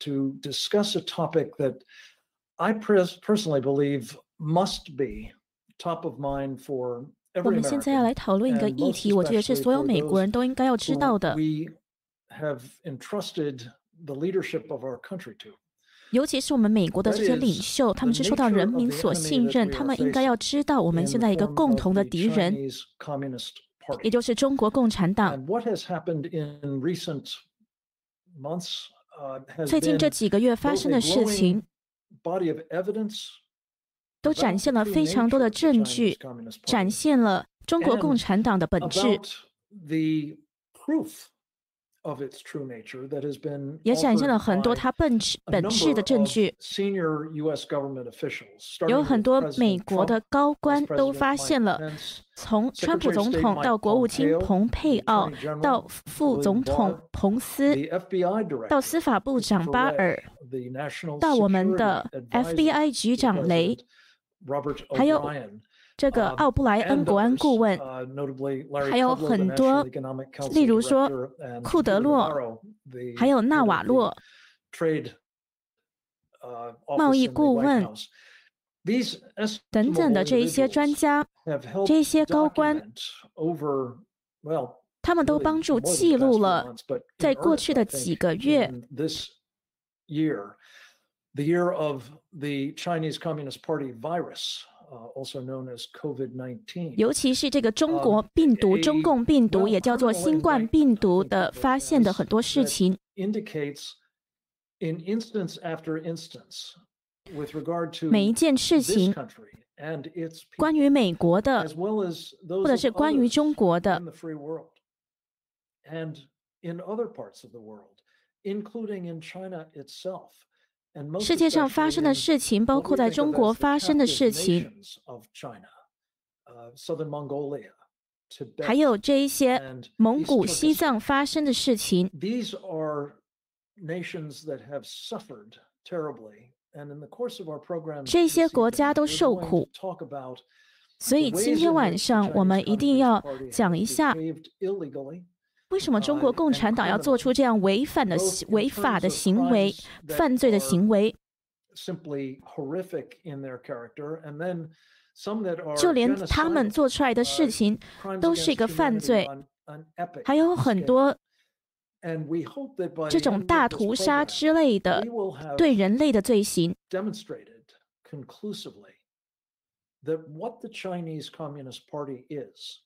to discuss a topic that I pers- personally believe must be top of mind for 我 every 们现在要 American. 来讨论一个 and 议 most 题，我觉得是 especially 所有 for 美国 those 人都应该要知 who 道的， we have entrusted the leadership of our country to. 尤其是我们美国的这些 That 领 is 袖，他们是受到 the 人 nature of 民 the 所 enemy 信 that 任， we 他 are 们应该要 facing 知道我们 in 现 the 在一个 form 共 of 同的 the 敌人， Chinese Communist 也 Party. 就是中国共产党。 最近这几个月发生的事情都展现了非常多的证据展现了中国共产党的本质。也展现了很多他本质本质的证据。有很多美国的高官都发现了，从川普总统到国务卿蓬佩奥，到副总统彭斯，到司法部长巴尔，到我们的 FBI 局长雷，还有。这个 um, 奥布莱恩国安顾问，uh, 还有很多例如说库德洛还有纳瓦洛 uh, 贸易顾问等等的这一些专家这些高官他们都帮助记录了在过去的几个月，uh, also known as COVID-19. 尤其是这个中呃国病毒、中共病毒，也叫做新冠病毒的发现的很多事情，indicates in instance after instance with regard to 每一件事情 country and its 关 people, 于美国的或者 of 是关于中国的世界上发生的事情，包括在中国发生的事情，还有这一些蒙古、西藏发生的事情。这些国家都受苦，所以今天晚上我们一定要讲一下。为什么中国 uh, 共产党要做出这样违反的违法的行为、犯罪的行为，simply horrific in their character, and then some that are 就连他们做出来的 uh, 事情都是一个犯罪还有很多这种大屠杀之类的对人类的罪行。demonstrated conclusively that what the Chinese Communist Party is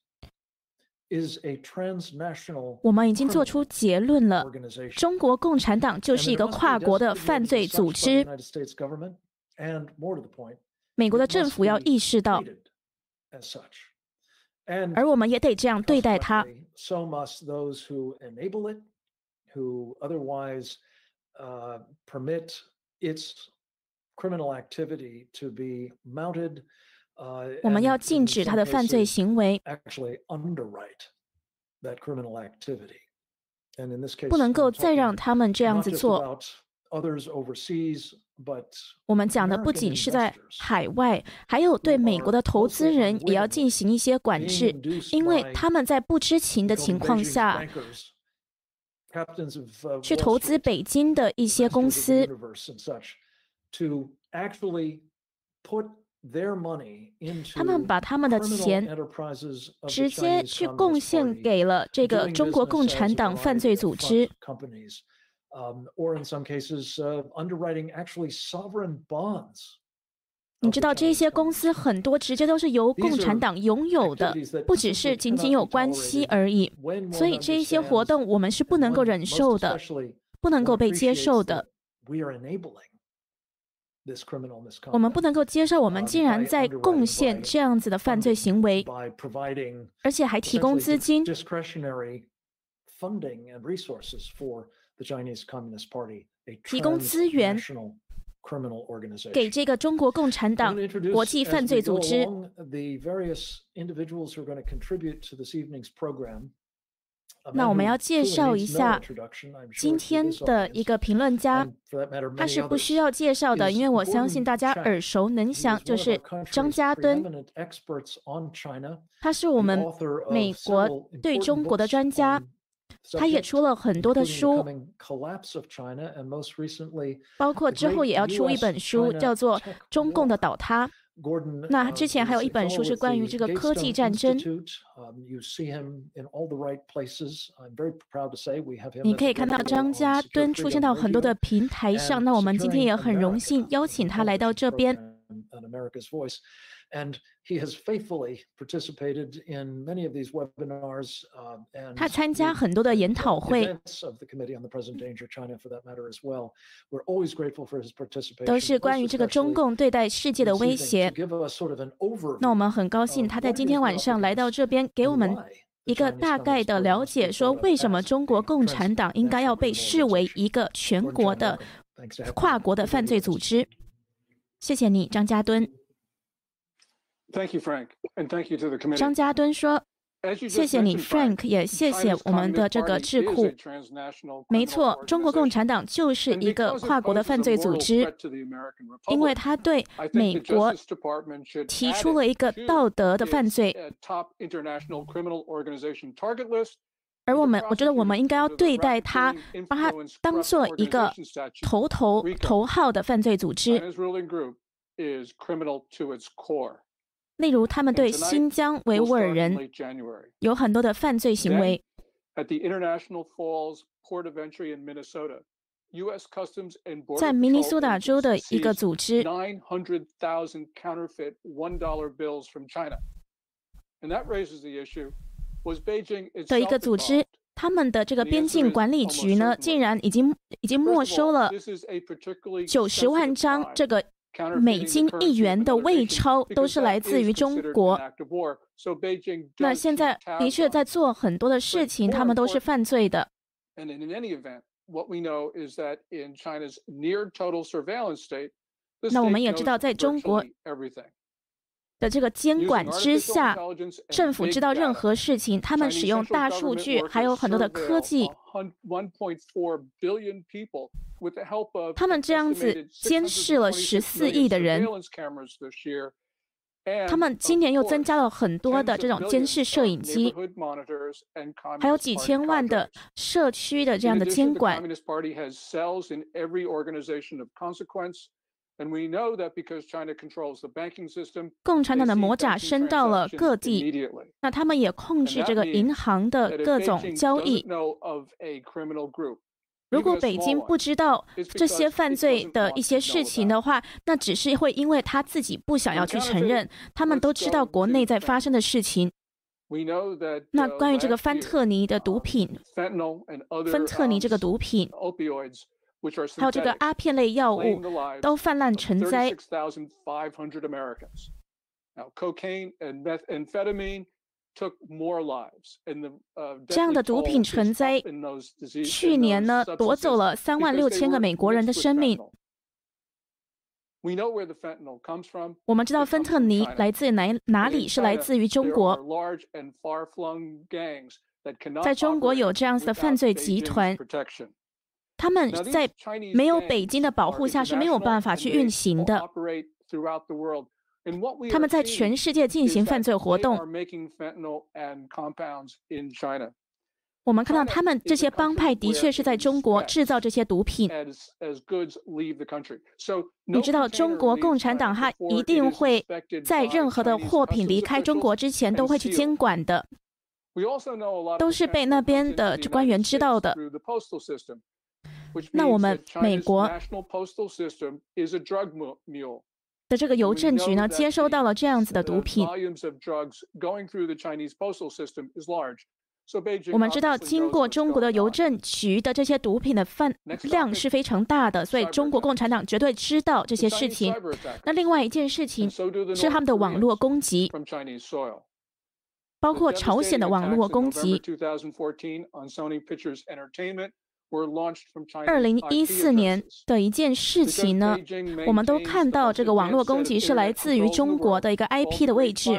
我们已经做 criminal 出结论了， organization. 中国共产党就 And 是 it 一个 must be 跨国的 designated 犯罪 as 组 such by 织 the。United States government, and more to the point, 美国的 it 政 must 府要 be 意识到， treated as such. And 而我们也得这样对待它。 Uh. Uh, 我们要禁止他的犯罪行为不能够再让他们这样子做。我们讲的不仅是在海外，还有对美国的投资人也要进行一些管制，因为他们在不知情的情况下 uh, 去投资北京的一些公司，他们把他们的钱直接去贡献给了这个中国共产党犯罪组织。你知道这些公司很多直接都是由共产党拥有的，不只是仅仅有关系而已。所以这一些活动我们是不能够忍受的，不能够被接受的。We are enabling. 我们不 misconduct 能够接受我们 um, 竟然在贡献 by 这样子的犯罪行为而且还提供资金，discretionary funding and resources for the Chinese Communist Party, a 提供资源 transnational criminal organization. 给这个中国共产党国际犯罪组织。那我们要介绍一下今天的一个评论家，他是不需要介绍的，因为我相信大家耳熟能详，就是张家敦。他是我们美国对中国的专家，他也出了很多的书，包括之后也要出一本书，叫做《中共的倒塌》。那之前还有一本书是关于这个科技战争。你可以看到张家墩出现到很多的平台上。那我们今天也很荣幸邀请他来到这边 An America's voice. And he has faithfully participated in many of these webinars. And he 的研讨会。Of the committee on the present danger, China for that matter as well we're always grateful for his participation 都是关于这个中共对待世界的威胁 give us sort of an over 那我们很高兴他在今天晚上来到 grateful of the Committee on the Present Danger, China, for that matter, as well. We're always grateful for his participation. To give us sort of an overview of 谢谢你，张家敦。Thank you, Frank, and thank you to the committee. 张家敦说。谢谢你，Frank，也谢谢我们的这个智库。没错，中国共产党就是一个跨国的犯罪组织，因为他对美国提出了一个道德的犯罪。而我们我觉得我们应该要对待他把他当做一个头头头号的犯罪组织。例如他们对新疆维吾尔人有很多的犯罪行为。在明尼苏达州的一个组织。的一个组织，他们的这个边境管理局呢，竟然已经已经没收了九十万张这个美金一元的伪钞，都是来自于中国。那现在的确在做很多的事情，他们都是犯罪的。那我们也知道，在中国的这个监管之下，政府知道任何事情，他们使用大数据，还有很多的科技，他们这样子监视了十四亿的人。他们今年又增加了很多的这种监视摄影机，还有几千万的社区的这样的监管。共产党的魔爪伸到了各地，那他们也控制这个银行的各种交易。如果北京不知道这些犯罪的一些事情的话，那只是会因为他自己不想要去承认。他们都知道国内在发生的事情。那关于这个芬特尼的毒品，芬特尼这个毒品。还有这个阿片类药物都泛滥成灾。这样的毒品存在去年呢夺走了三万六千个美国人的生命。我们知道芬特尼来自哪哪里是来自于中国。在中国有这样子的犯罪集团。他们在没有北京的保护下是没有办法去运行的。他们在全世界进行犯罪活动。我们看到他们这些帮派的确是在中国制造这些毒品。你知道，中国共产党他一定会在任何的货品离开中国之前都会去监管的，都是被那边的官员知道的。那我们美国的这个邮政局呢，接收到了这样子的毒品。我们知道，经过中国的邮政局的这些毒品的份量是非常大的，所以中国共产党绝对知道这些事情。那另外一件事情是他们的网络攻击，包括朝鲜的网络攻击。二零一四年的一件事情呢我们都看到这个网络攻击是来自于中国的一个 ip 的位置。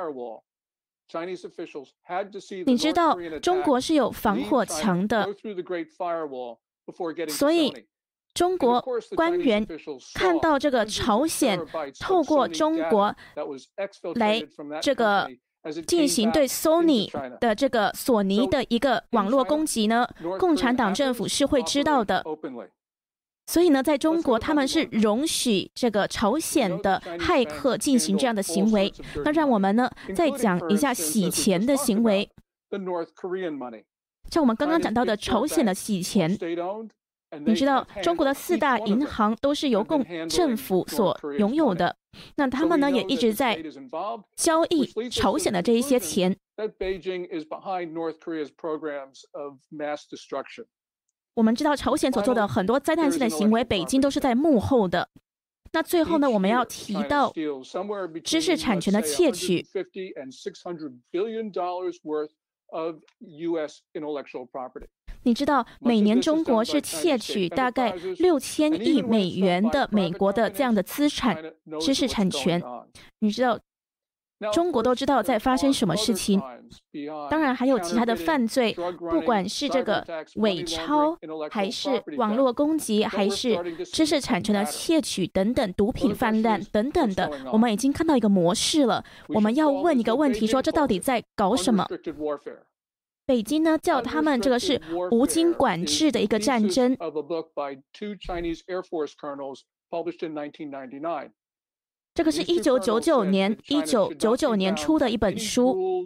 你知道中国是有防火墙的所以中国官员看到这个朝鲜透过中国来这个进行对 Sony 的这个索尼的一个网络攻击呢，共产党政府是会知道的。所以呢，在中国他们是容许这个朝鲜的骇客进行这样的行为。那让我们呢再讲一下洗钱的行为。像我们刚刚讲到的朝鲜的洗钱，你知道中国的四大银行都是由共政府所拥有的。那他们呢也一直在交易朝鲜的这一些钱。我们知道朝鲜所做的很多灾难性的行为，北京都是在幕后的。那最后呢，我们要提到知识产权的窃取。你知道每年中国是窃取大概六千亿美元的美国的这样的资产知识产权。你知道？中国都知道在发生什么事情，当然还有其他的犯罪，不管是这个伪钞，还是网络攻击，还是知识产权的窃取等等，毒品泛滥等等的，我们已经看到一个模式了。我们要问一个问题：说这到底在搞什么？北京呢叫他们这个是无经管制的一个战争。这个是一九九九年一九九九年出的一本书。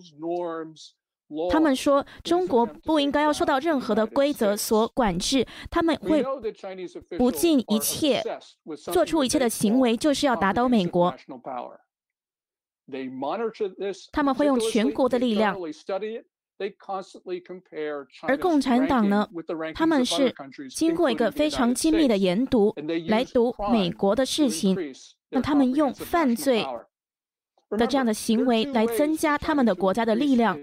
他们说中国不应该要受到任何的规则所管制，他们会不尽一切做出一切的行为，就是要打倒美国。他们会用全国的力量。而共产党呢，他们是经过一个非常精密的研读来读美国的事情。那他们用犯罪的这样的行为来增加他们的国家的力量。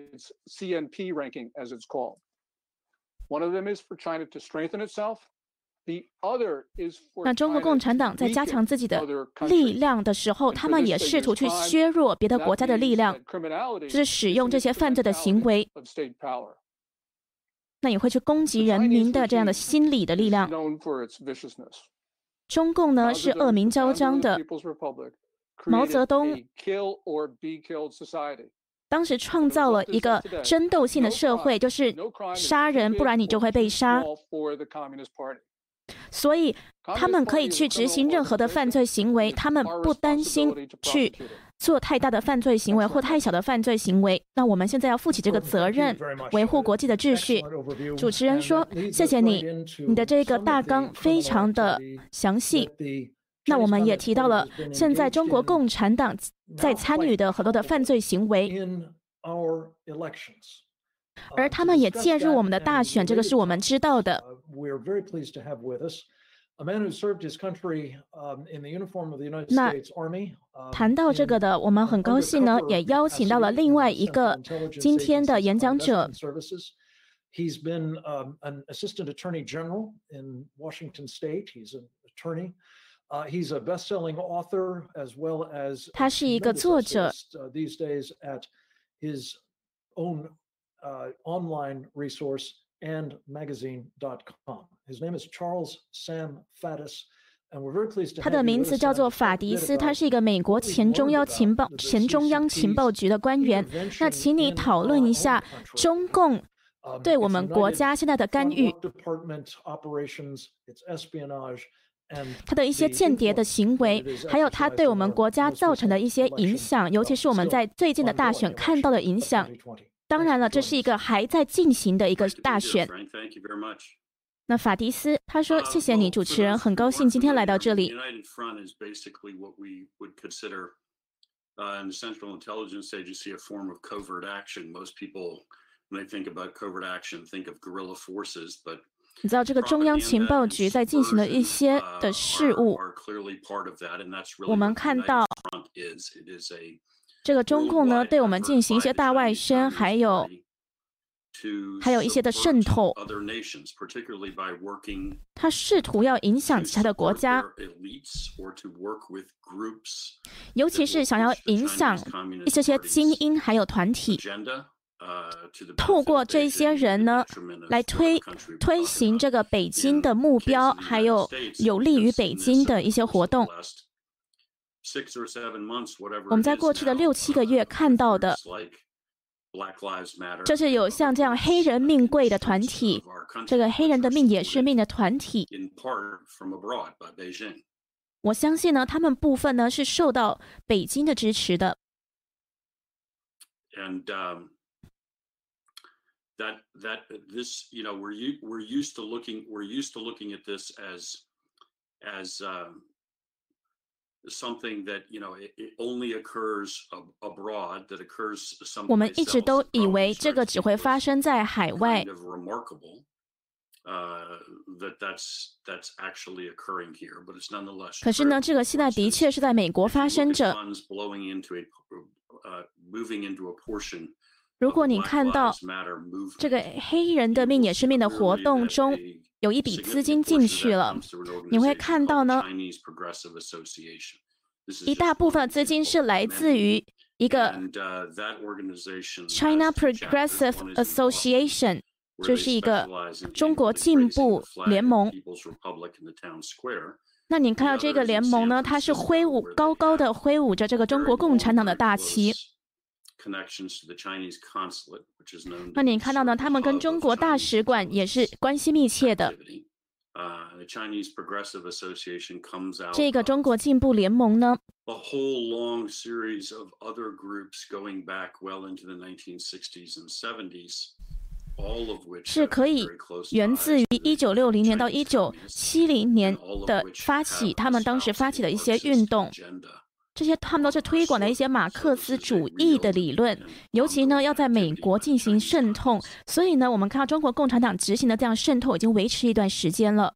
那中国共产党在加强自己的力量的时候，他们也试图去削弱别的国家的力量，就是使用这些犯罪的行为。那也会去攻击人民的这样的心理的力量。中共呢是恶名昭彰的。毛泽东当时创造了一个争斗性的社会，就是杀人，不然你就会被杀。所以他们可以去执行任何的犯罪行为，他们不担心去做太大的犯罪行为或太小的犯罪行为。那我们现在要负起这个责任，维护国际的秩序。主持人说：“谢谢你，你的这个大纲非常的详细。”那我们也提到了现在中国共产党在参与的很多的犯罪行为。而他们也介入我们的大选，这个是我们知道的。那谈到这个的，我们很高兴呢，也邀请到了另外一个今天的演讲者。He's been an assistant attorney general in Washington State. He's an attorney. He's a best-selling author as well as 他是一个作者。These days at his own uh, online resource And magazine.com. His name is Charles Sam Faddis. 他的名字叫做法迪斯，他是一个美国前中央情报前中央情报局的官员。那请你讨论一下中共对我们国家现在的干预，他的一些间谍的行为，还有他对我们国家造成的一些影响，尤其是我们在最近的大选看到的影响。当然了，这是一个还在进行的一个大选。那法迪斯他说：“谢谢你，主持人，很高兴今天来到这里。” Uh, the Central Intelligence Agency, a form of covert action. Most people, when they think about covert action, think of guerrilla forces, but 你知道这个中央情报局在进行的一些的事务，我们看到。这个中共呢，对我们进行一些大外宣，还有还有一些的渗透。他试图要影响其他的国家，尤其是想要影响这些精英还有团体。透过这些人呢，来推推行这个北京的目标，还有有利于北京的一些活动。我们在过去的六七个月看到的， 就是有像这样黑人命贵的团体，这个黑人的命也是命的团体。我相信呢，他们部分呢是受到北京的支持的。And that that this you know we're we're used to looking we're used to looking at this as as something that you know it only occurs abroad that occurs some 我们一直都以为这个只会发生在海外。Uh, that that's that's actually occurring here, but it's nonetheless. 可是呢，这个现在的确是在美国发生着。blowing into a, uh, moving into a portion 如果你看到这个黑人的命也是命的活动中 有一笔资金进去了，你会看到呢，一大部分资金是来自于一个 China Progressive Association，就是一个中国进步联盟。那你看到这个联盟呢，它是挥舞高高的挥舞着这个中国共产党的大旗。那你看到呢？他们跟中国大使馆也是关系密切的。这个中国进步联盟呢，是可以源自于一九六零年到一九七零年的发起，他们当时发起的一些运动。这些他们都是推广的一些马克思主义的理论，尤其呢要在美国进行渗透，所以呢我们看到中国共产党执行的这样渗透已经维持一段时间了。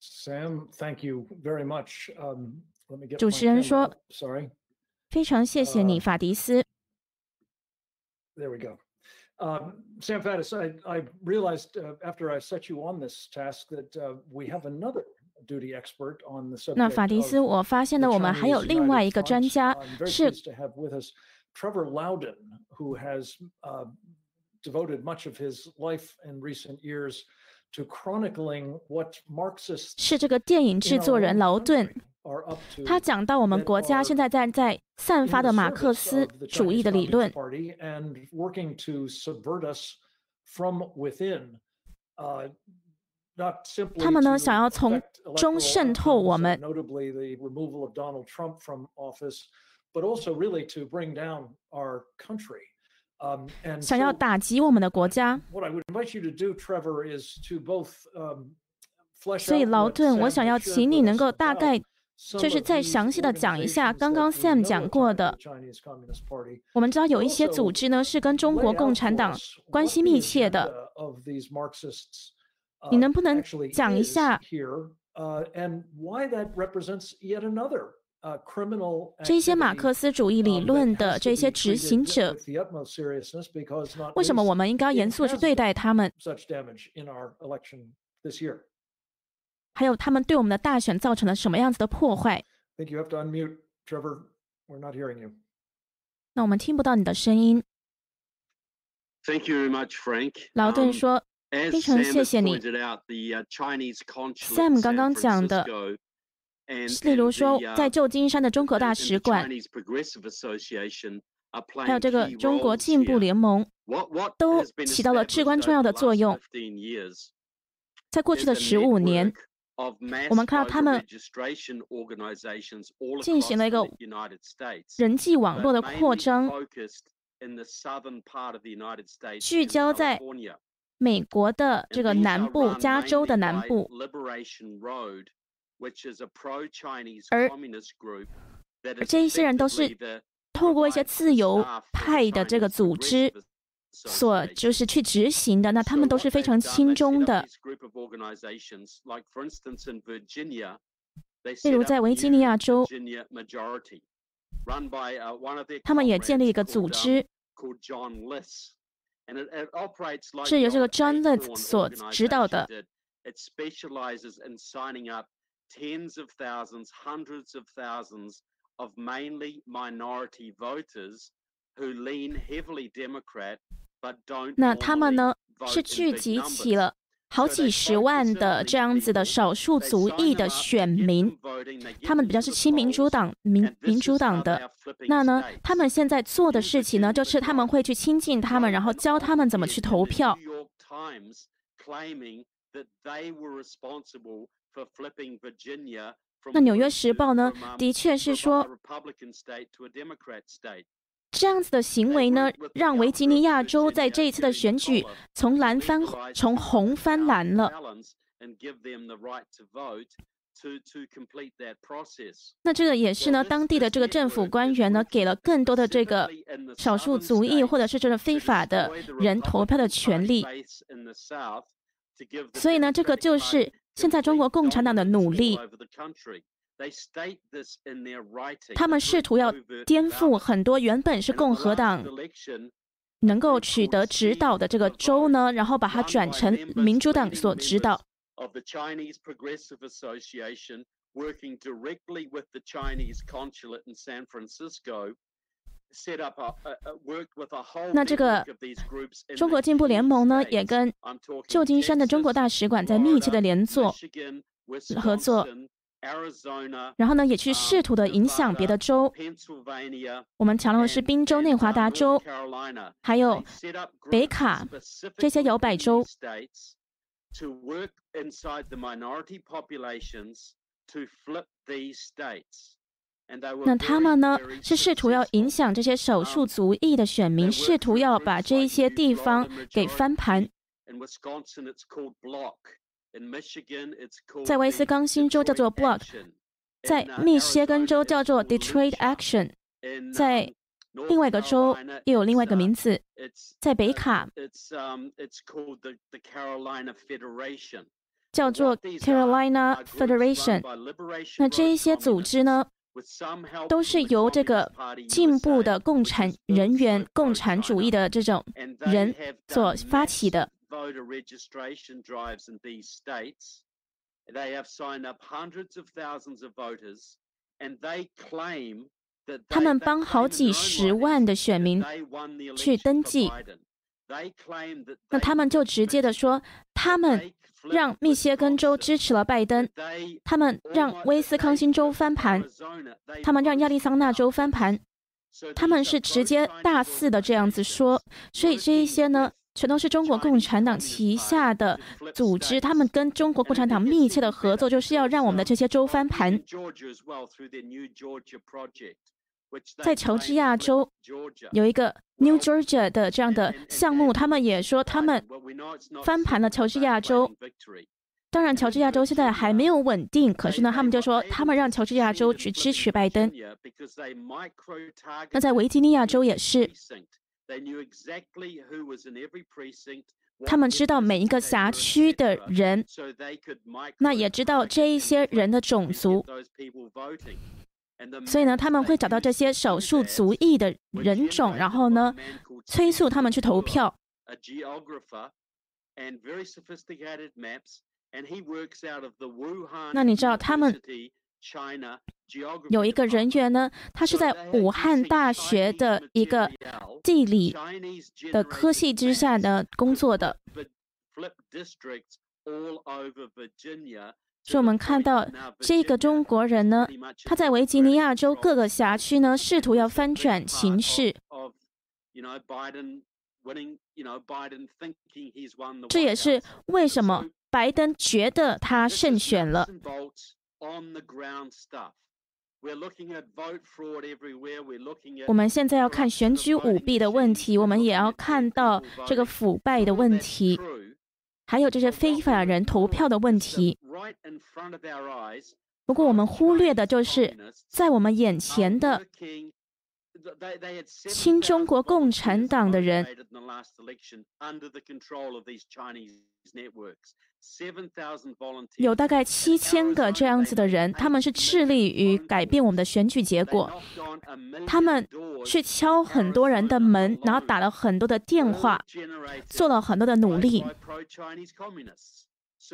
Sam，thank you very much. Um, let me get 主持人说，Sorry，非常谢谢你，法迪斯。There we go. Um, Sam Faddis, I, I realized uh, after I set you on this task that uh, we have another 那法迪斯，我发现呢，我们还有另外一个专家是 Trevor Loudon, who has devoted much of his life in recent years to chronicling what Marxists 是这个电影制作人劳顿，他讲到我们国家现在在在散发的马克思主义的理论。 他们呢，想要从中渗透我们，想要打击我们的国家。所以，劳顿，我想要请你能够大概就是再详细的讲一下刚刚 Sam 讲过的。我们知道有一些组织呢是跟中国共产党关系密切的。你能不能讲一下这些马克思主义理论的这些执行者，为什么我们应该严肃的去对待他们？还有他们对我们的大选造成了什么样子的破坏？那我们听不到你的声音。劳顿说。非常谢谢你，Sam 刚刚讲的，例如说在旧金山的中国大使馆，还有这个中国进步联盟，都起到了至关重要的作用。在过去的十五年，我们看到他们进行了一个人际网络的扩张，聚焦在。美国的这个南部，加州的南部，而这一些人都是透过一些自由派的这个组织所就是去执行的，那他们都是非常轻中的。例如在维吉尼亚州，他们也建立一个组织。是由这个 John Litz 所指导的。It specializes in signing up tens of thousands, hundreds of thousands of mainly minority voters who lean heavily Democrat but don't. 那他们呢是聚集起了好几十万的这样子的少数族裔的选民，他们比较是亲民主党、民民主党的。那呢，他们现在做的事情呢，就是他们会去亲近他们，然后教他们怎么去投票。那《纽约时报》呢，的确是说。这样子的行为呢，让维吉尼亚州在这一次的选举从蓝翻从红翻蓝了。那这个也是呢，当地的这个政府官员呢，给了更多的这个少数族裔或者是这个非法的人投票的权利。所以呢，这个就是现在中国共产党的努力。他们试图要颠覆很多原本是共和党能够取得指导的这个州呢，然后把它转成民主党所指导。那这个中国进步联盟呢，也跟旧金山的中国大使馆在密切的联作合作。然后呢，也去试图的影响别的州。我们强调的是宾州、内华达州，还有北卡这些摇摆州。那他们呢，是试图要影响这些少数族裔的选民，试图要把这一些地方给翻盘。在威斯康星州叫做 Block，在密歇根州叫做 Detroit Action，在另外一个州又有另外一个名字，在北卡叫做 Carolina Federation。那这一些组织呢，都是由这个进步的共产人员、共产主义的这种人所发起的。Voter registration drives in these states. They have signed up hundreds of thousands of voters, and they claim that 他们帮好几十万的选民去登记。那他们就直接的说，他们让密歇根州支持了拜登，他们让威斯康星州翻盘，他们让亚利桑那州翻盘，他们是直接大肆的这样子说。所以这一些呢？全都是中国共产党旗下的组织，他们跟中国共产党密切的合作，就是要让我们的这些州翻盘。在乔治亚州有一个 New Georgia 的这样的项目，他们也说他们翻盘了乔治亚州。当然，乔治亚州现在还没有稳定，可是呢，他们就说他们让乔治亚州去支持拜登。那在维吉尼亚州也是。他们知道每一个辖区的人，那也知道这一些人的种族，所以呢，他们会找到这些少数族裔的人种，然后呢，催促他们去投票。那你知道他们？有一个人员呢，他是在武汉大学的一个地理的科系之下呢工作的。所以我们看到这个中国人呢，他在维吉尼亚州各个辖区呢，试图要翻转形势。这也是为什么拜登觉得他胜选了。我们现在要看选举舞弊的问题，我们也要看到这个腐败的问题，还有这些非法人投票的问题。不过我们忽略的就是在我们眼前的亲中国共产党的人。有大概七千个这样子的人，他们是致力于改变我们的选举结果。他们去敲很多人的门，然后打了很多的电话，做了很多的努力，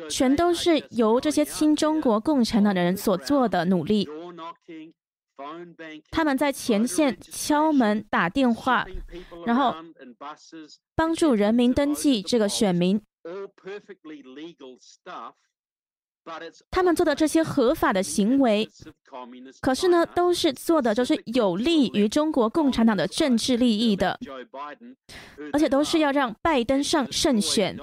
全都是由这些亲中国共产党的人所做的努力。他们在前线敲门、打电话，然后帮助人民登记这个选民。All perfectly legal stuff. 他们做的这些合法的行为，可是呢，都是做的就是有利于中国共产党的政治利益的，而且都是要让拜登上胜选，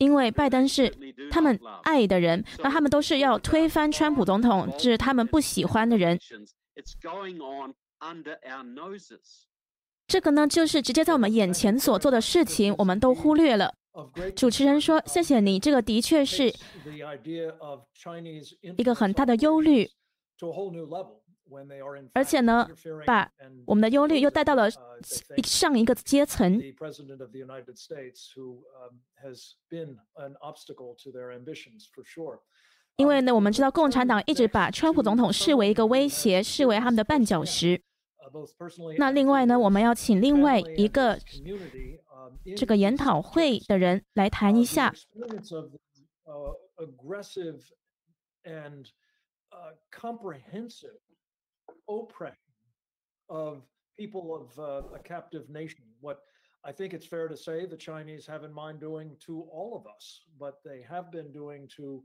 因为拜登是他们爱的人，那他们都是要推翻川普总统，这是他们不喜欢的人。这个呢，就是直接在我们眼前所做的事情，我们都忽略了。主持人说：“谢谢你，这个的确是一个很大的忧虑，而且呢，把我们的忧虑又带到了上一个阶层。因为呢，我们知道共产党一直把川普总统视为一个威胁，视为他们的绊脚石。那另外呢，我们要请另外一个。” 这个研讨会的人来谈一下。of people of uh, a captive nation. What I think it's fair to say the Chinese have in mind doing to all of us, but they have been doing to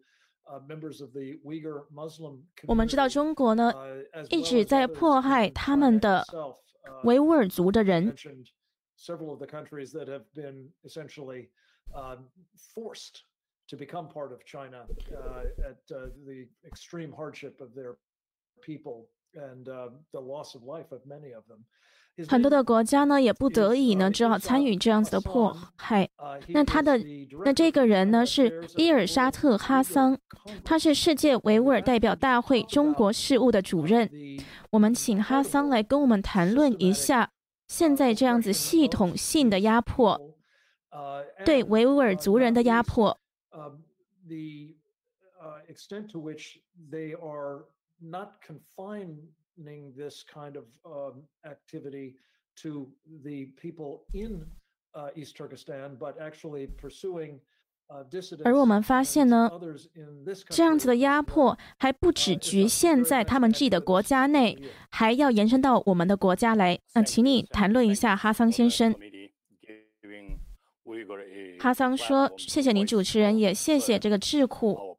uh, members of the Uyghur Muslim 我们知道中国呢一直在迫害他们的维吾尔族的人。 several of the countries that have been essentially um, forced to become part of China uh, at uh, the extreme hardship of their people and uh, the loss of life of many of them. 很多的国家呢，也不得已呢，只好参与这样子的迫害。那他的那这个人呢，是伊尔沙特·哈桑，他是世界维吾尔代表大会中国事务的主任。我们请哈桑来跟我们谈论一下现在这样子系统性的压迫，对维吾尔族人的压迫。The extent to which they are not confining this kind of activity to the people in East Turkestan, but actually pursuing. 而我们发现呢，这样子的压迫还不只局限在他们自己的国家内，还要延伸到我们的国家来。那请你谈论一下，哈桑先生。哈桑说：“谢谢您，主持人，也谢谢这个智库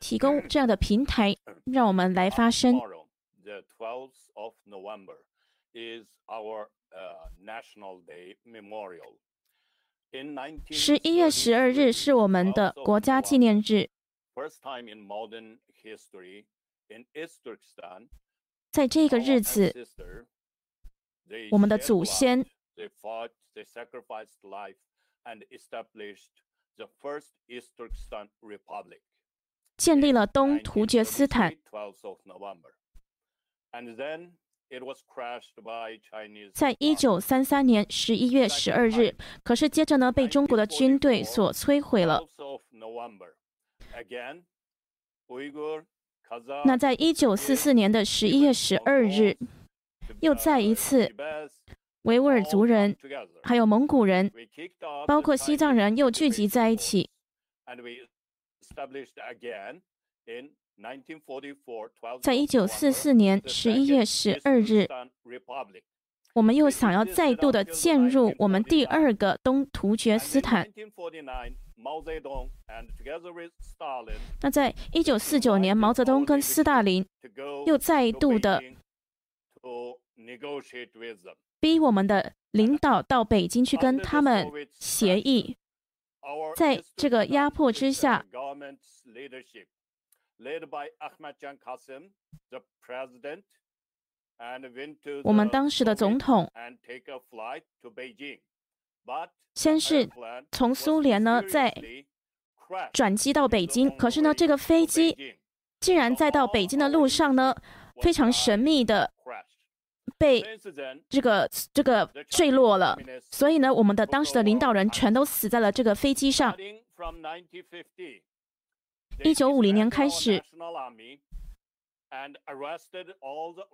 提供这样的平台，让我们来发声。”十一月十二日是我们的国家纪念日。在这个日子，我们的祖先建立了东突厥斯坦。在一九三三年十一月十二日，可是接着呢，被中国的军队所摧毁了。那在一九四四年的十一月十二日，又再一次，维吾尔族人、还有蒙古人，包括西藏人，又聚集在一起。在一九四四年十一月十二日，我们又想要再度的进入我们第二个东突厥斯坦。那在一九四九年，毛泽东跟斯大林又再度的逼我们的领导到北京去跟他们协议。在这个压迫之下。我们当时的总统先是从苏联呢，再转机到北京。可是呢，这个飞机竟然在到北京的路上呢，非常神秘的被这个这个坠落了。所以呢，我们的当时的领导人全都死在了这个飞机上。一九五零年开始，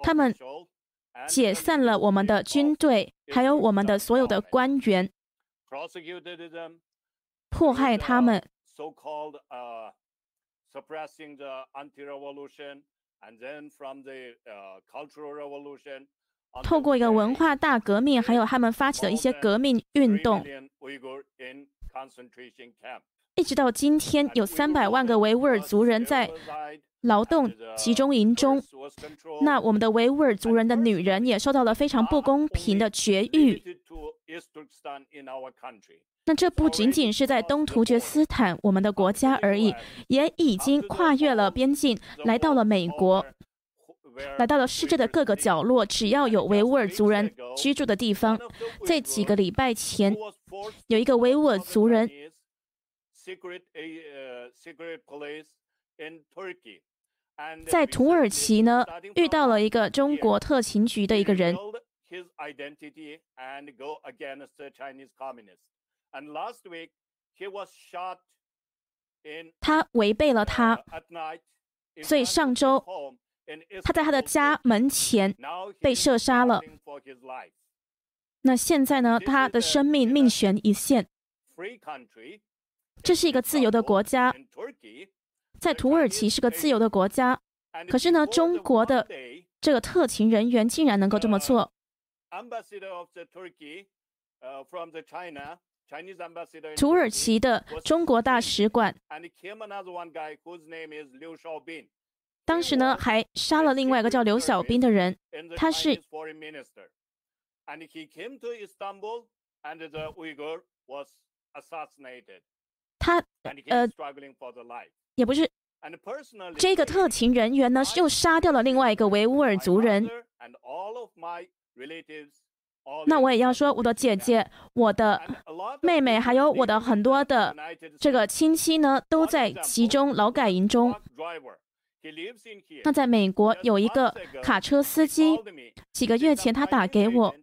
他们解散了我们的军队，还有我们的所有的官员，迫害他们。透过一个文化大革命，还有他们发起的一些革命运动。一直到今天，有三百万个维吾尔族人在劳动集中营中。那我们的维吾尔族人的女人也受到了非常不公平的绝育。那这不仅仅是在东突厥斯坦我们的国家而已，也已经跨越了边境，来到了美国，来到了世界的各个角落。只要有维吾尔族人居住的地方，在几个礼拜前，有一个维吾尔族人在土耳其呢遇到了一个中国特勤局的一个人。他违背了他，所以上周他在他的家门前被射杀了。那现在呢？他的生命命悬一线。这是一个自由的国家，在土耳其是个自由的国家。可是呢，中国的这个特勤人员竟然能够这么做。土耳其的中国大使馆当时呢，还杀了另外一个叫刘小兵的人，他是呃，也不是这个特勤人员呢，又杀掉了另外一个维吾尔族人。那我也要说，我的姐姐、我的妹妹，还有我的很多的这个亲戚呢，都在其中劳改营中。那在美国有一个卡车司机，几个月前他打给我，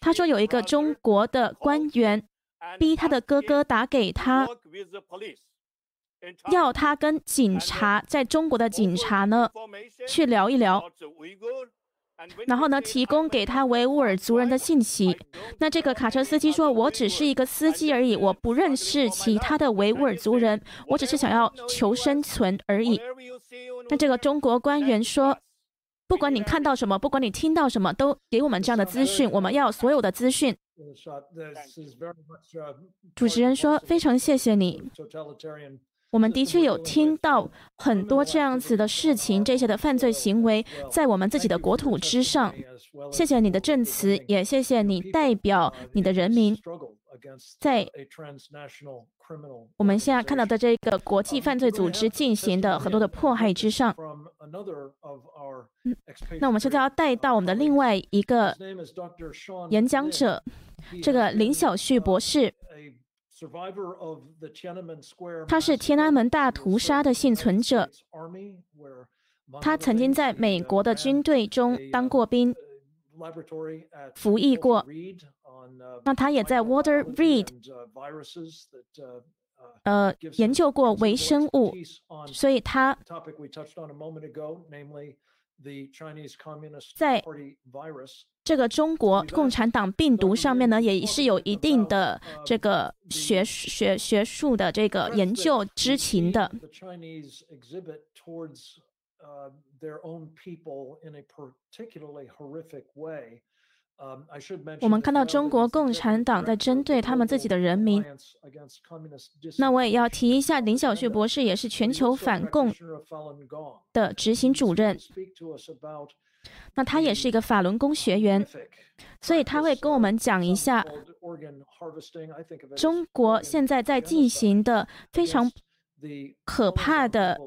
他说有一个中国的官员逼他的哥哥打给他，要他跟警察在中国的警察呢去聊一聊。然后呢，提供给他维吾尔族人的信息。那这个卡车司机说：“我只是一个司机而已，我不认识其他的维吾尔族人，我只是想要求生存而已。”那这个中国官员说：“不管你看到什么，不管你听到什么，都给我们这样的资讯，我们要所有的资讯。”主持人说：“非常谢谢你。”我们的确有听到很多这样子的事情，这些的犯罪行为在我们自己的国土之上。谢谢你的证词，也谢谢你代表你的人民，在我们现在看到的这个国际犯罪组织进行的很多的迫害之上。那我们现在要带到我们的另外一个演讲者，这个林小旭博士。他是天安门大屠杀的幸存者，他曾经在美国的军队中当过兵，服役过。那他也在 Walter Reed，呃，研究过微生物，所以他在。这个中国共产党病毒上面呢，也是有一定的这个学学学术的这个研究知情的。我们看到中国共产党在针对他们自己的人民。那我也要提一下，林小旭博士也是全球反共的执行主任。那他也是一个法轮功学员，所以他会跟我们讲一下中国现在在进行的非常可怕的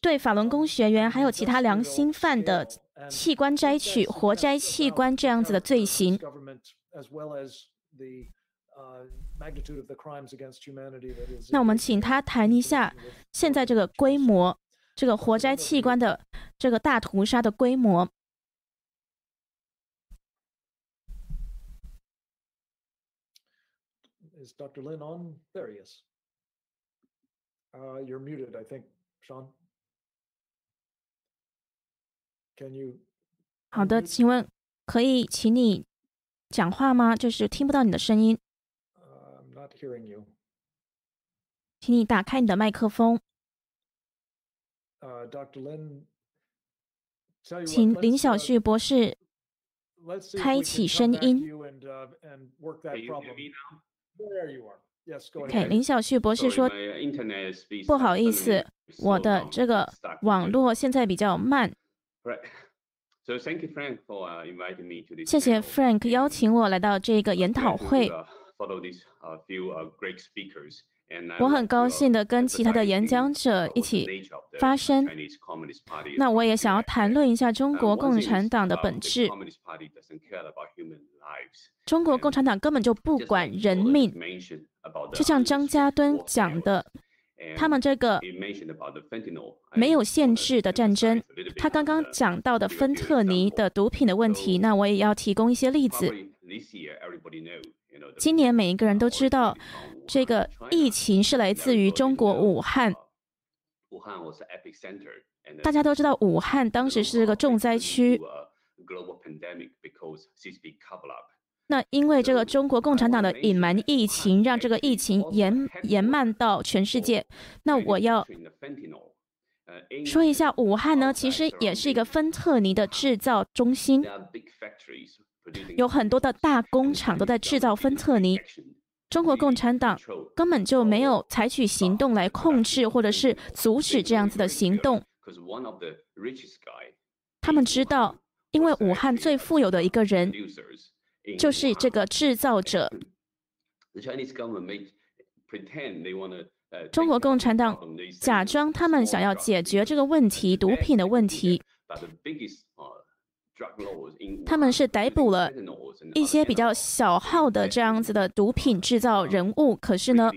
对法轮功学员还有其他良心犯的器官摘取、活摘器官这样子的罪行。那我们请他谈一下现在这个规模。这个活摘器官的这个大屠杀的规模。Is Dr. Lin on? There he is. Uh, you're muted, I think, Sean. Can you? 好的，请问可以请你讲话吗？就是听不到你的声音。I'm not hearing you. 请你打开你的麦克风 dr lin。请林小旭博士开启声音。OK，林小旭博士说：“不好意思，我的这个网络现在比较慢。”谢谢 Frank 邀请我来到这个研讨会。我很高兴的跟其他的演讲者一起发声。那我也想要谈论一下中国共产党的本质。中国共产党根本就不管人命，就像张家敦讲的，他们这个没有限制的战争。他刚刚讲到的芬特尼的毒品的问题，那我也要提供一些例子。今年每一个人都知道，这个疫情是来自于中国武汉。大家都知道，武汉当时是个重灾区。那因为这个中国共产党的隐瞒疫情，让这个疫情延延漫到全世界。那我要说一下，武汉呢，其实也是一个芬特尼的制造中心。有很多的大工厂都在制造芬特尼，中国共产党根本就没有采取行动来控制或者是阻止这样子的行动。他们知道，因为武汉最富有的一个人就是这个制造者。中国共产党假装他们想要解决这个问题，毒品的问题。他们是逮捕了一些比较小号的这样子的毒品制造人物，可是呢，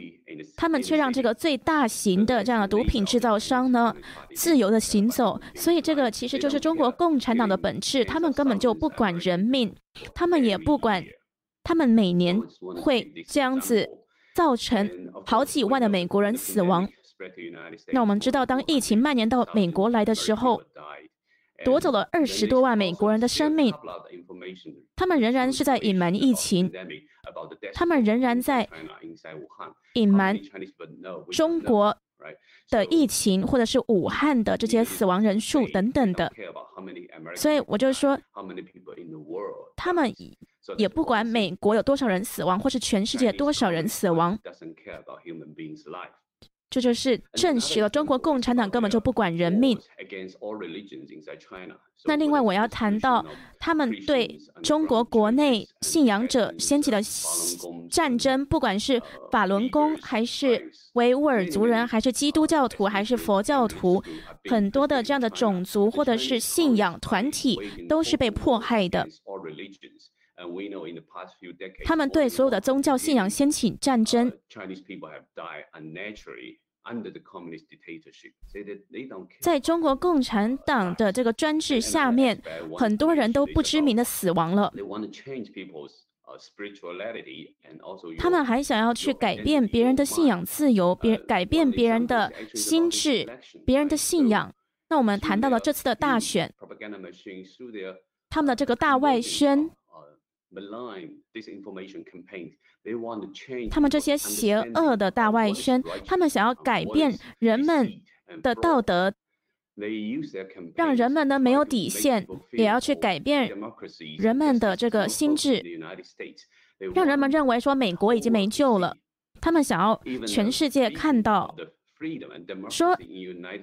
他们却让这个最大型的这样的毒品制造商呢自由的行走。所以这个其实就是中国共产党的本质，他们根本就不管人命，他们也不管，他们每年会这样子造成好几万的美国人死亡。那我们知道，当疫情蔓延到美国来的时候。夺走了二十多万美国人的生命，他们仍然是在隐瞒疫情，他们仍然在隐瞒中国的疫情，或者是武汉的这些死亡人数等等的。所以我就说，他们也不管美国有多少人死亡，或是全世界多少人死亡。这就是证实了中国共产党根本就不管人命。那另外我要谈到，他们对中国国内信仰者掀起的战争，不管是法轮功，还是维吾尔族人，还是基督教徒，还是佛教徒，很多的这样的种族或者是信仰团体都是被迫害的。他们对所有的宗教信仰掀起战争。在中国共产党的这个专制下面，很多人都不知名的死亡了。他们还想要去改变别人的信仰自由，别改变别人的心智，别人的信仰。那我们谈到了这次的大选，他们的这个大外宣。他们这些邪恶的大外宣，他们想要改变人们的道德，让人们呢没有底线，也要去改变人们的这个心智，让人们认为说美国已经没救了。他们想要全世界看到。说，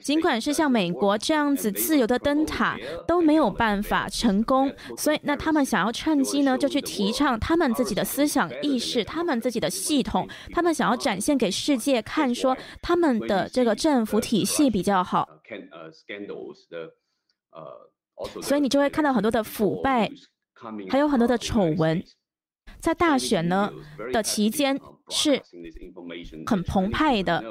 尽管是像美国这样子自由的灯塔都没有办法成功，所以那他们想要趁机呢，就去提倡他们自己的思想意识，他们自己的系统，他们想要展现给世界看，说他们的这个政府体系比较好。所以你就会看到很多的腐败，还有很多的丑闻，在大选呢的期间是很澎湃的。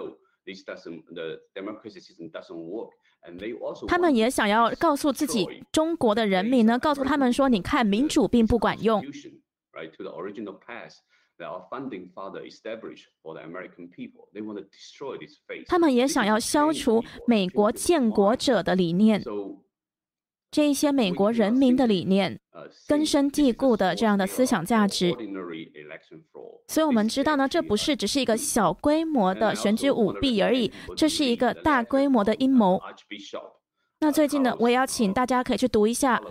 他们也想要告诉自己中国的人民呢，告诉他们说：“你看，民主并不管用。” They are funding for the establishment for the American people. They want to destroy this faith. 他们也想要消除美国建国者的理念。这一些美国人民的理念根深蒂固的这样的思想价值，所以我们知道呢，这不是只是一个小规模的选举舞弊而已，这是一个大规模的阴谋。那最近呢，我也要请大家可以去读一下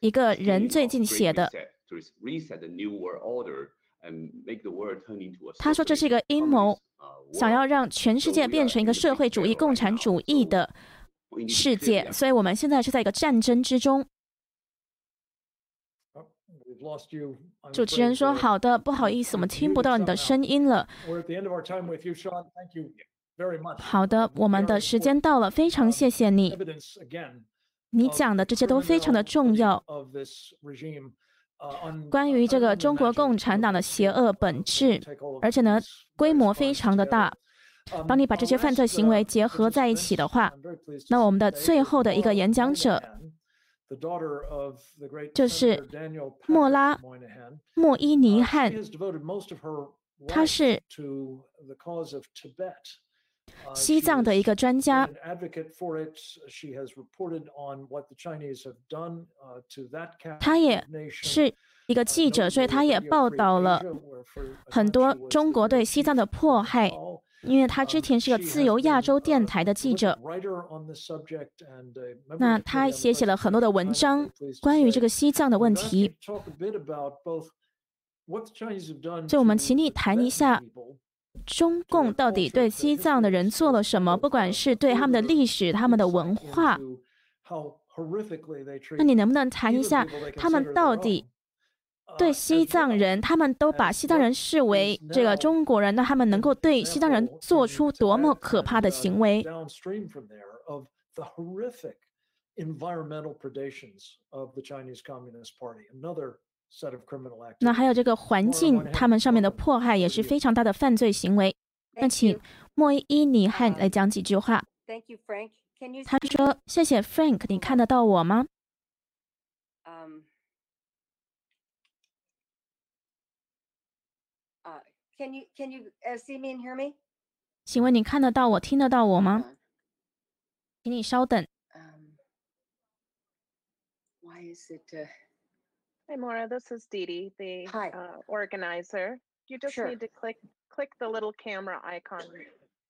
一个人最近写的他说这是一个阴谋，想要让全世界变成一个社会主义共产主义的世界，所以我们现在是在一个战争之中。主持人说：“好的，不好意思，我们听不到你的声音了。”好的，我们的时间到了，非常谢谢你。你讲的这些都非常的重要。关于这个中国共产党的邪恶本质，而且呢规模非常的大。当你把这些犯罪行为结合在一起的话，那我们的最后的一个演讲者。就是莫拉莫伊尼汉，他是西藏的一个专家。他也是一个记者，所以他也报道了很多中国对西藏的迫害。因为他之前是个自由亚洲电台的记者，那他写写了很多的文章关于这个西藏的问题。就我们请你谈一下，中共到底对西藏的人做了什么？不管是对他们的历史、他们的文化，那你能不能谈一下他们到底？对西藏人，他们都把西藏人视为这个中国人，那他们能够对西藏人做出多么可怕的行为？那还有这个环境，他们上面的迫害也是非常大的犯罪行为。那请莫伊尼汉来讲几句话。他说：“谢谢 Frank，你看得到我吗？” Can you can you see me and hear me? 请问你看得到我、听得到我吗？请你稍等。Why is it? Hi, Maura. This is Dee Dee, the organizer. You just need to click click the little camera icon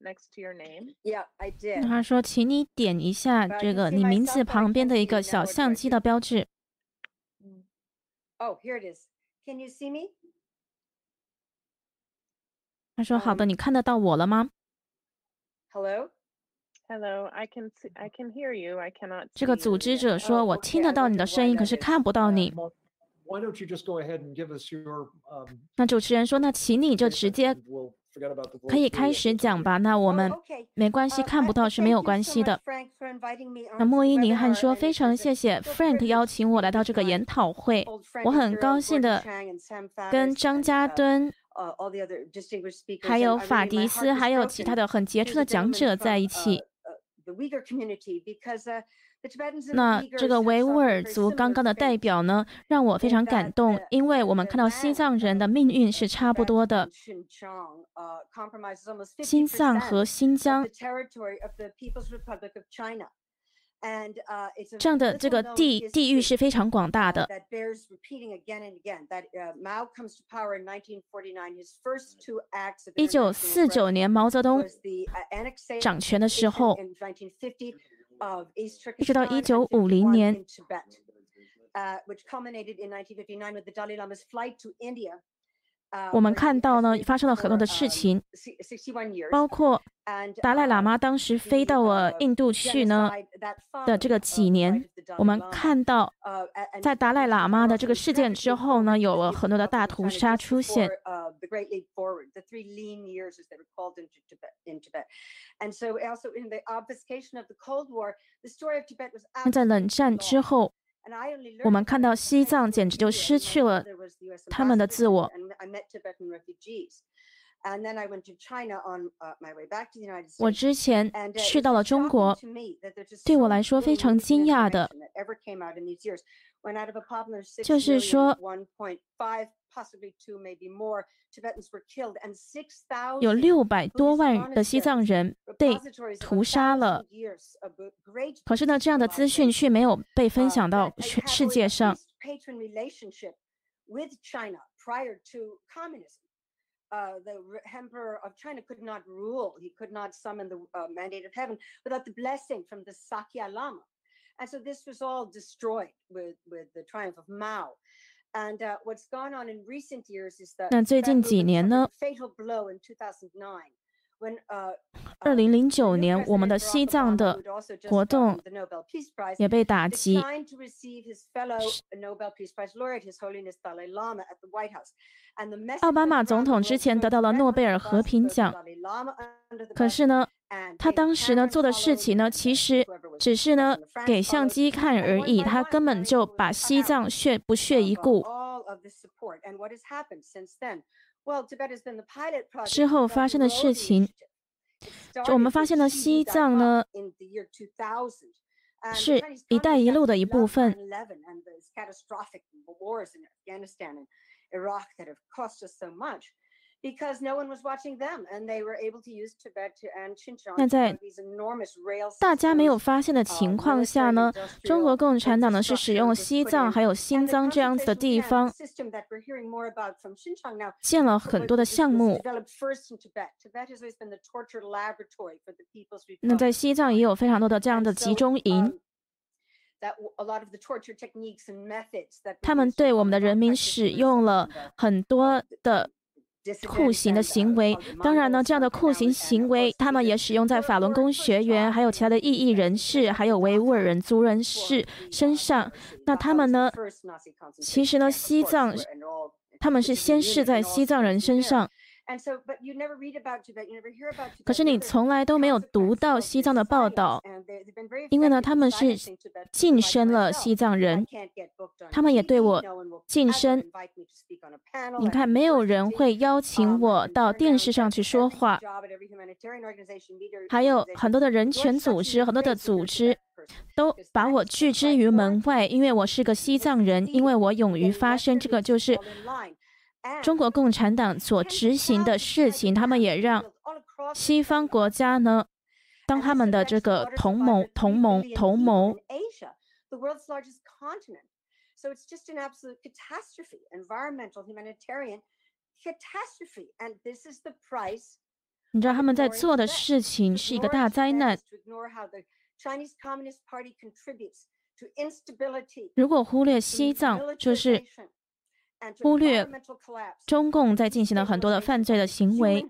next to your name. Yeah, I did. 他说，请你点一下这个你名字旁边的一个小相机的标志。Oh, here it is. Can you see me? 他说：“好的，你看得到我了吗？”Hello, hello, I can see, I can hear you, I cannot. 这个组织者说：“我听得到你的声音，可是看不到你。”那主持人说：“那请你就直接可以开始讲吧。那我们没关系，看不到是没有关系的。”那莫伊尼汉说：“非常谢谢 Frank 邀请我来到这个研讨会，我很高兴的跟张家敦。”还有法迪斯，还有其他的很杰出的讲者在一起。那这个维吾尔族刚刚的代表呢，让我非常感动，因为我们看到西藏人的命运是差不多的。新藏和新疆。这样的这个地地域是非常广大的。一九四九年毛泽东掌权的时候，一直到一九五零年。 我们看到呢，发生了很多的事情，包括达赖喇嘛当时飞到了印度去呢的这个几年。我们看到，在达赖喇嘛的这个事件之后呢，有了很多的大屠杀出现。那在冷战之后。我们看到西藏简直就失去了他们的自我。我之前去到了中国，对我来说非常惊讶的，就是说。有六百多万的西藏人被屠杀了，可是呢，这样的资讯却没有被分享到全世界上。 那最近几年呢？二零零九年，我们的西藏的活动也被打击。奥巴马总统之前得到了诺贝尔和平奖，可是呢，他当时呢做的事情呢，其实只是呢给相机看而已，他根本就把西藏血不屑一顾。之后发生的事情，就我们发现了西藏呢，是一带一路的一部分。那在大家没有发现的情况下呢，中国共产党呢是使用西藏还有新疆这样子的地方，建了很多的项目。那在西藏也有非常多的这样的集中营。他们对我们的人民使用了很多的酷刑的行为。当然呢，这样的酷刑行为，他们也使用在法轮功学员、还有其他的异议人士、还有维吾尔人族人士身上。那他们呢？其实呢，西藏他们是先试在西藏人身上。可是你从来都没有读到西藏的报道，因为呢，他们是晋升了西藏人，他们也对我晋升。你看，没有人会邀请我到电视上去说话，还有很多的人权组织、很多的组织都把我拒之于门外，因为我是个西藏人，因为我勇于发声。这个就是。中国共产党所执行的事情，他们也让西方国家呢当他们的这个同盟、同盟、同谋。你知道他们在做的事情是一个大灾难。如果忽略西藏，就是。忽略中共在进行了很多的犯罪的行为，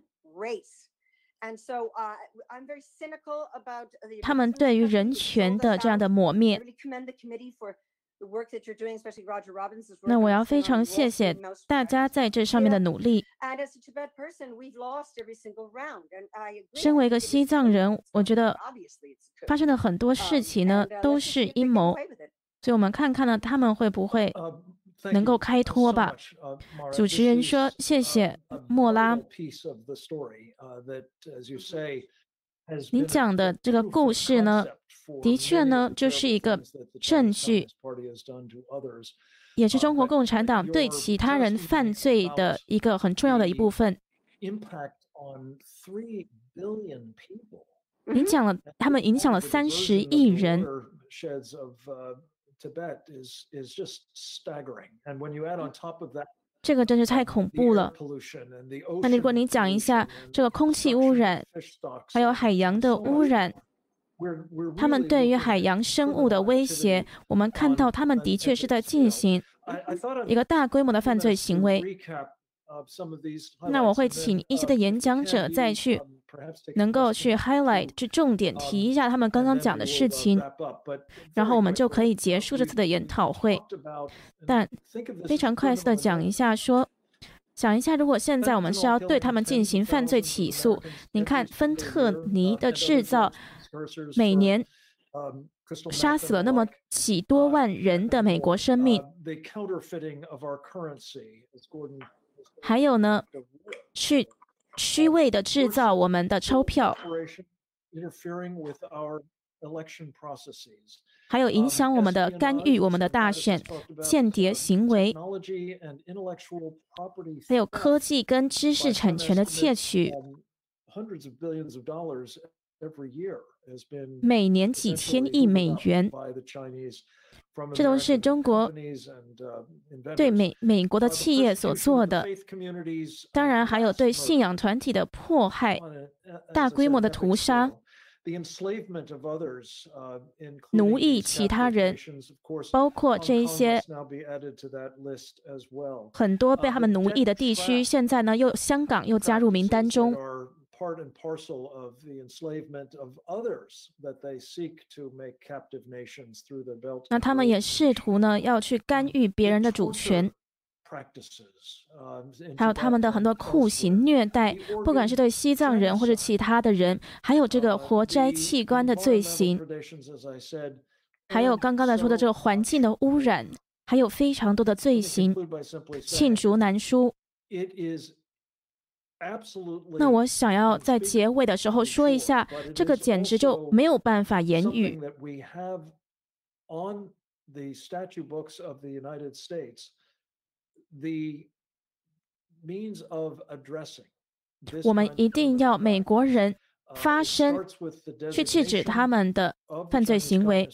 他们对于人权的这样的抹灭。那我要非常谢谢大家在这上面的努力。身为一个西藏人，我觉得发生的很多事情呢都是阴谋，所以我们看看呢他们会不会。能够开脱吧？主持人说：“谢谢，莫拉。您讲的这个故事呢，的确呢，就是一个证据，也是中国共产党对其他人犯罪的一个很重要的一部分。您讲了，他们影响了三十亿人。” Tibet is is just staggering. And when you add on top of that, 这个真是太恐怖了。那如果你讲一下这个空气污染，还有海洋的污染，他们对于海洋生物的威胁，我们看到他们的确是在进行一个大规模的犯罪行为。那我会请一些的演讲者再去。能够去 highlight 去重点提一下他们刚刚讲的事情，然后我们就可以结束这次的研讨会。但非常快速的讲一下，说想一下，如果现在我们是要对他们进行犯罪起诉，你看芬特尼的制造每年杀死了那么几多万人的美国生命，还有呢，去。虚伪的制造我们的钞票，还有影响我们的干预我们的大选，间谍行为，还有科技跟知识产权的窃取，每年几千亿美元。这都是中国对美美国的企业所做的，当然还有对信仰团体的迫害、大规模的屠杀。奴役其他人，包括这一些很多被他们奴役的地区，现在呢又香港又加入名单中。那他们也试图呢要去干预别人的主权。还有他们的很多酷刑虐待，不管是对西藏人或者其他的人，还有这个活摘器官的罪行，还有刚刚才说的这个环境的污染，还有非常多的罪行，罄竹难书。那我想要在结尾的时候说一下，这个简直就没有办法言语。我们一定要美国人发声，去制止他们的犯罪行为。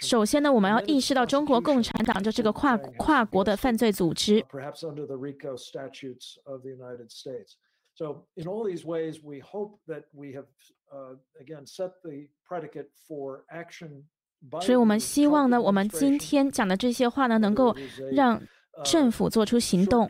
首先呢，我们要意识到中国共产党就是个跨跨国的犯罪组织。所以我们希望呢，我们今天讲的这些话呢，能够让政府做出行动。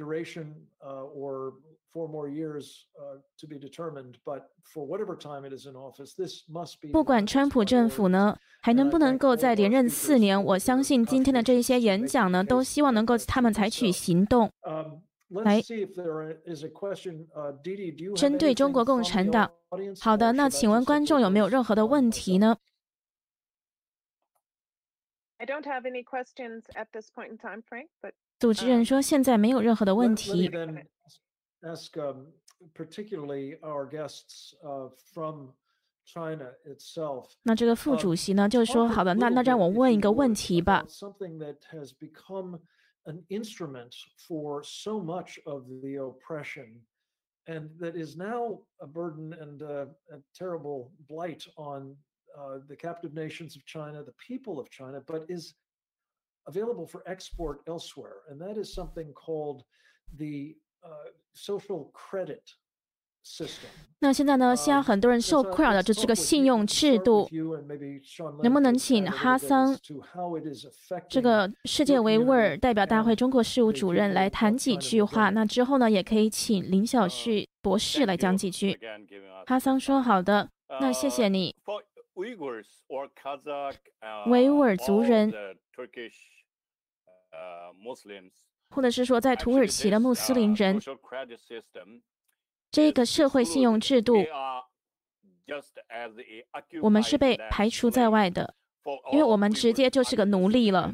不管川普政府呢还能不能够再连任四年，我相信今天的这些演讲呢，都希望能够他们采取行动，来针对中国共产党。好的，那请问观众有没有任何的问题呢？I don't have any questions at this point in time, Frank. But 主持人说现在没有任何的问题。Ask particularly our guests from China itself. 那这个副主席呢，就说好的，那那让我问一个问题吧。Something that has become an instrument for so much of the oppression, and that is now a burden and a terrible blight on uh, the captive nations of China, the people of China, but is available for export elsewhere. And that is something called the uh, social credit system. 那现在呢？现在很多人受困扰的就是这个信用制度，能不能请哈桑这个世界维吾尔代表大会中国事务主任来谈几句话？那之后呢，也可以请林小旭博士来讲几句。哈桑说：“好的，那谢谢你。”维吾尔族人，或者是说在土耳其的穆斯林人，这个社会信用制度，我们是被排除在外的，因为我们直接就是个奴隶了。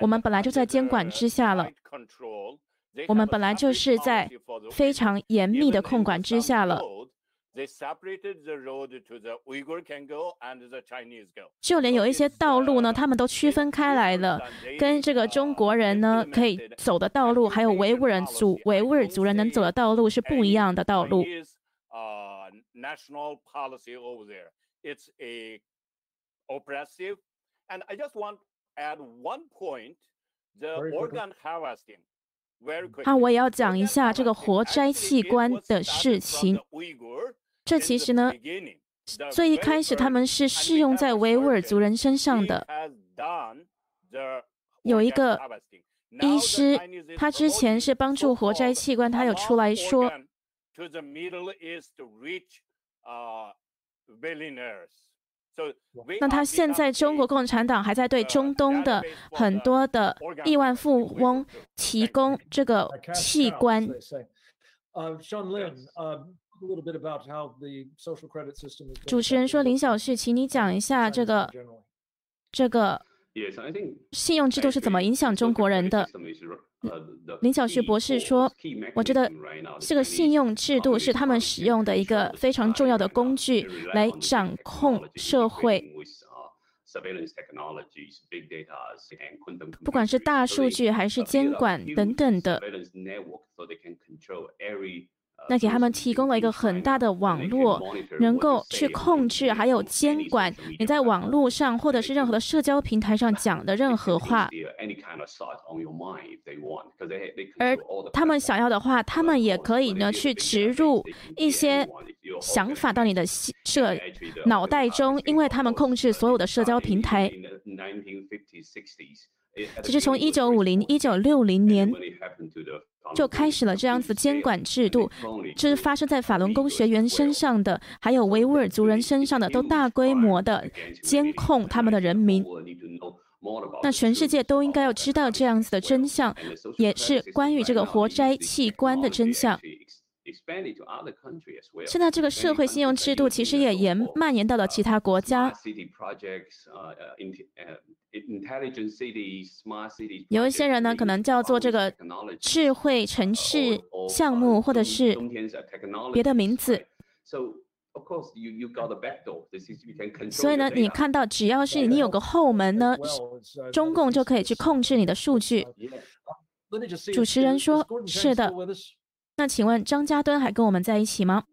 我们本来就在监管之下了，我们本来就是在非常严密的控管之下了。就连有一些道路呢，他们都区分开来了，跟这个中国人呢可以走的道路，还有维吾尔族维吾尔族人能走的道路是不一样的道路。啊，我也要讲一下这个活摘器官的事情。这其实呢，最一开始他们是适用在维吾尔族人身上的。有一个医师，他之前是帮助活摘器官，他有出来说，那他现在中国共产党还在对中东的很多的亿万富翁提供这个器官。主持人说：“林小旭，请你讲一下这个这个信用制度是怎么影响中国人的。”林小旭博士说：“我觉得这个信用制度是他们使用的一个非常重要的工具，来掌控社会，不管是大数据还是监管等等的。”那给他们提供了一个很大的网络，能够去控制还有监管你在网络上或者是任何的社交平台上讲的任何话。而他们想要的话，他们也可以呢去植入一些想法到你的社脑袋中，因为他们控制所有的社交平台。其实从一九五零、一九六零年就开始了这样子监管制度，这是发生在法轮功学员身上的，还有维吾尔族人身上的，都大规模的监控他们的人民。那全世界都应该要知道这样子的真相，也是关于这个活摘器官的真相。现在这个社会信用制度其实也延蔓延到了其他国家。有一些人呢，可能叫做这个智慧城市项目，或者是别的名字。所以呢，你看到只要是你有个后门呢，中共就可以去控制你的数据。主持人说：“是的。”那请问张家敦还跟我们在一起吗？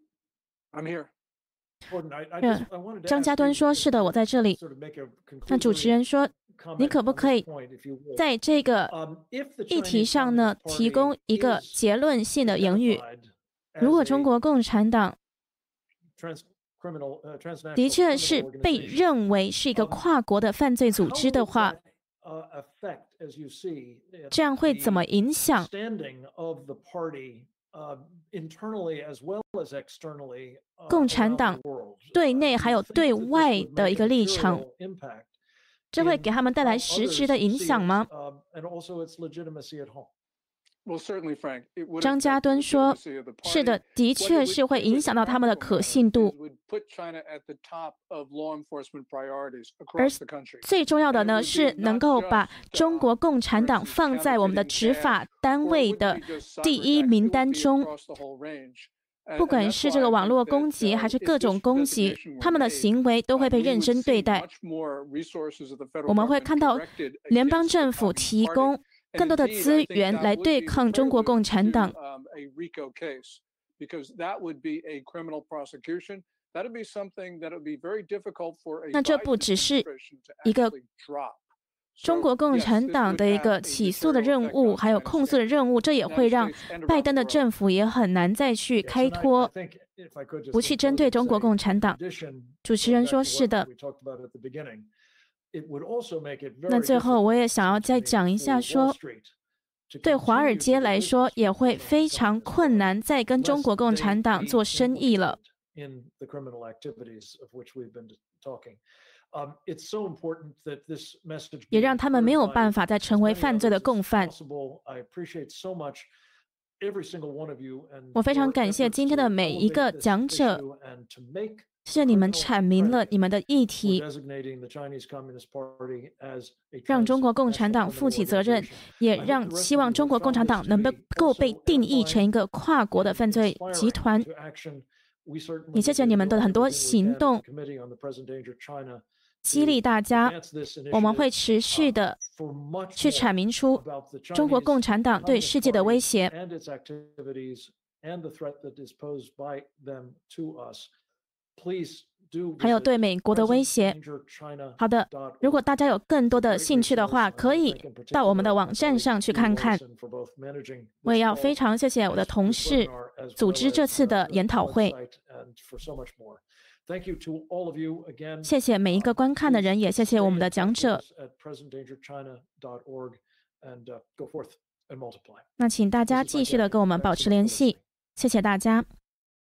嗯，张家敦说：“是的，我在这里。”那主持人说：“你可不可以在这个议题上呢，提供一个结论性的言语？如果中国共产党的确是被认为是一个跨国的犯罪组织的话，这样会怎么影响？”共产党对内还有对外的一个立场，这会给他们带来实质的影响吗？张家敦说：“是的，的确是会影响到他们的可信度。而最重要的呢，是能够把中国共产党放在我们的执法单位的第一名单中。不管是这个网络攻击，还是各种攻击，他们的行为都会被认真对待。我们会看到联邦政府提供。”更多的资源来对抗中国共产党。那这不只是一个中国共产党的一个起诉的任务，还有控诉的任务，这也会让拜登的政府也很难再去开脱，不去针对中国共产党。主持人说：“是的。”那最后，我也想要再讲一下，说对华尔街来说也会非常困难，再跟中国共产党做生意了。也让他们没有办法再成为犯罪的共犯。我非常感谢今天的每一个讲者。谢谢你们阐明了你们的议题，让中国共产党负起责任，也让希望中国共产党能够被定义成一个跨国的犯罪集团。也谢谢你们的很多行动，激励大家。我们会持续的去阐明出中国共产党对世界的威胁。还有对美国的威胁。好的，如果大家有更多的兴趣的话，可以到我们的网站上去看看。我也要非常谢谢我的同事组织这次的研讨会。谢谢每一个观看的人，也谢谢我们的讲者。那请大家继续的跟我们保持联系，谢谢大家。